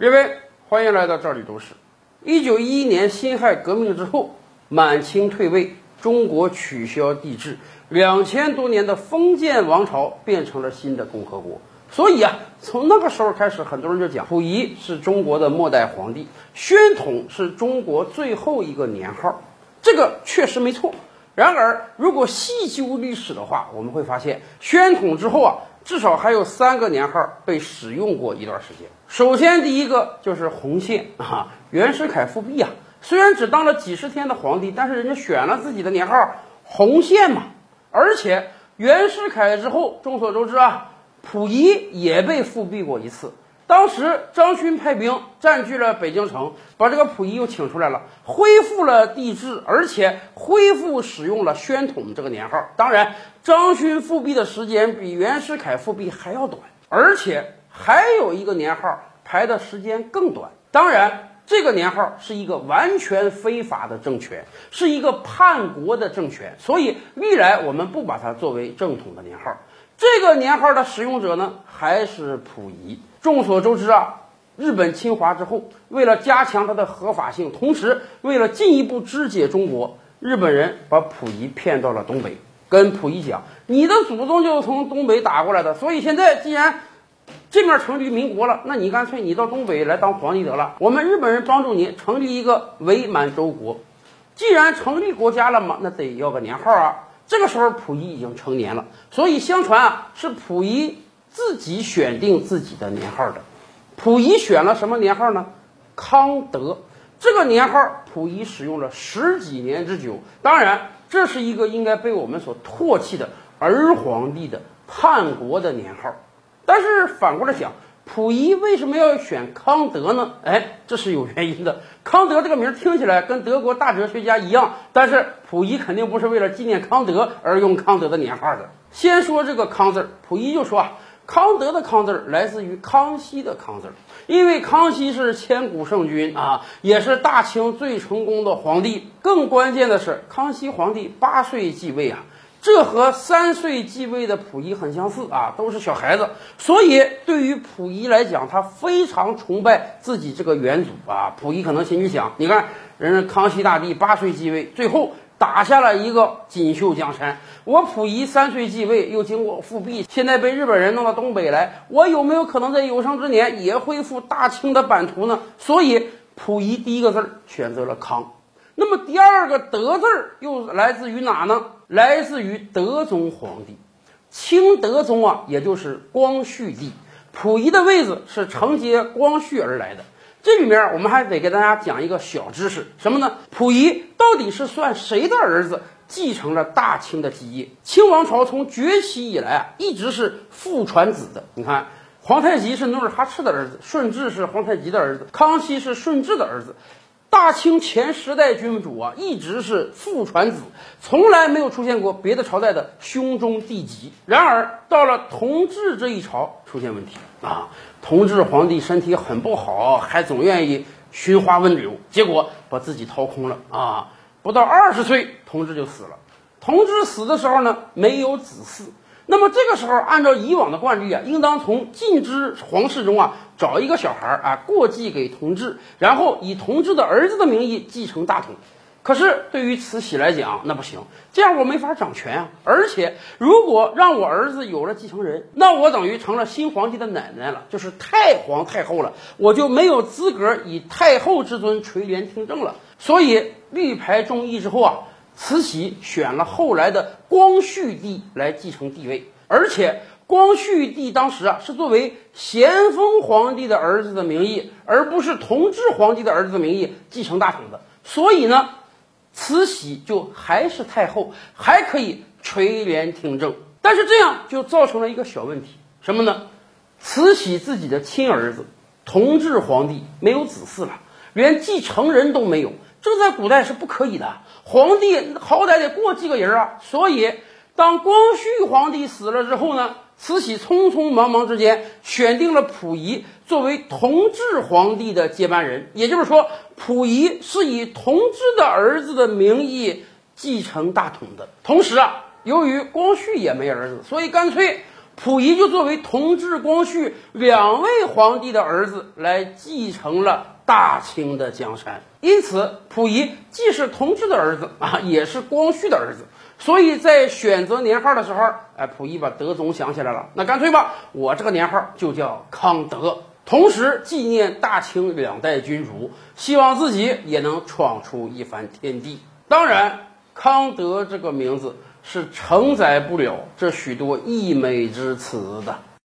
各位，欢迎来到这里都市。一九一一年辛亥革命之后，满清退位，中国取消帝制，两千多年的封建王朝变成了新的共和国。所以啊，从那个时候开始，很多人就讲溥仪是中国的末代皇帝，宣统是中国最后一个年号。这个确实没错。然而，如果细究历史的话，我们会发现，宣统之后啊，至少还有三个年号被使用过一段时间。首先，第一个就是洪宪啊，袁世凯复辟啊，虽然只当了几十天的皇帝，但是人家选了自己的年号洪宪嘛。而且袁世凯之后，众所周知啊，溥仪也被复辟过一次。当时张勋派兵占据了北京城，把这个溥仪又请出来了，恢复了帝制，而且恢复使用了宣统这个年号。当然，张勋复辟的时间比袁世凯复辟还要短，而且还有一个年号排的时间更短。当然，这个年号是一个完全非法的政权，是一个叛国的政权，所以历来我们不把它作为正统的年号。这个年号的使用者呢，还是溥仪。众所周知啊，日本侵华之后，为了加强它的合法性，同时为了进一步肢解中国，日本人把溥仪骗到了东北，跟溥仪讲：“你的祖宗就是从东北打过来的，所以现在既然这面成立民国了，那你干脆你到东北来当皇帝得了。我们日本人帮助你成立一个伪满洲国，既然成立国家了嘛，那得要个年号啊。这个时候溥仪已经成年了，所以相传啊，是溥仪。”自己选定自己的年号的，溥仪选了什么年号呢？康德这个年号，溥仪使用了十几年之久。当然，这是一个应该被我们所唾弃的儿皇帝的叛国的年号。但是反过来想，溥仪为什么要选康德呢？哎，这是有原因的。康德这个名听起来跟德国大哲学家一样，但是溥仪肯定不是为了纪念康德而用康德的年号的。先说这个康字，溥仪就说啊。康德的康字儿来自于康熙的康字儿，因为康熙是千古圣君啊，也是大清最成功的皇帝。更关键的是，康熙皇帝八岁继位啊，这和三岁继位的溥仪很相似啊，都是小孩子。所以对于溥仪来讲，他非常崇拜自己这个元祖啊。溥仪可能心里想：你看，人家康熙大帝八岁继位，最后。打下了一个锦绣江山。我溥仪三岁继位，又经过复辟，现在被日本人弄到东北来，我有没有可能在有生之年也恢复大清的版图呢？所以，溥仪第一个字儿选择了康。那么第二个德字儿又来自于哪呢？来自于德宗皇帝，清德宗啊，也就是光绪帝。溥仪的位子是承接光绪而来的。这里面我们还得给大家讲一个小知识，什么呢？溥仪到底是算谁的儿子继承了大清的基业？清王朝从崛起以来啊，一直是父传子的。你看，皇太极是努尔哈赤的儿子，顺治是皇太极的儿子，康熙是顺治的儿子。大清前十代君主啊，一直是父传子，从来没有出现过别的朝代的兄终弟及。然而到了同治这一朝，出现问题啊。同治皇帝身体很不好，还总愿意寻花问柳，结果把自己掏空了啊！不到二十岁，同治就死了。同治死的时候呢，没有子嗣。那么这个时候，按照以往的惯例啊，应当从晋之皇室中啊找一个小孩啊过继给同治，然后以同治的儿子的名义继承大统。可是对于慈禧来讲，那不行，这样我没法掌权啊！而且如果让我儿子有了继承人，那我等于成了新皇帝的奶奶了，就是太皇太后了，我就没有资格以太后之尊垂帘听政了。所以绿排众议之后啊，慈禧选了后来的光绪帝来继承帝位，而且光绪帝当时啊是作为咸丰皇帝的儿子的名义，而不是同治皇帝的儿子的名义继承大统的。所以呢。慈禧就还是太后，还可以垂帘听政，但是这样就造成了一个小问题，什么呢？慈禧自己的亲儿子同治皇帝没有子嗣了，连继承人都没有，这在古代是不可以的。皇帝好歹得过继个人啊，所以当光绪皇帝死了之后呢？慈禧匆匆忙忙之间选定了溥仪作为同治皇帝的接班人，也就是说，溥仪是以同治的儿子的名义继承大统的。同时啊，由于光绪也没儿子，所以干脆溥仪就作为同治、光绪两位皇帝的儿子来继承了大清的江山。因此，溥仪既是同治的儿子 啊，也是光绪的儿子。所以在选择年号的时候，哎，溥仪把德宗想起来了，那干脆吧，我这个年号就叫康德，同时纪念大清两代君主，希望自己也能闯出一番天地。当然，康德这个名字是承载不了这许多溢美之词的。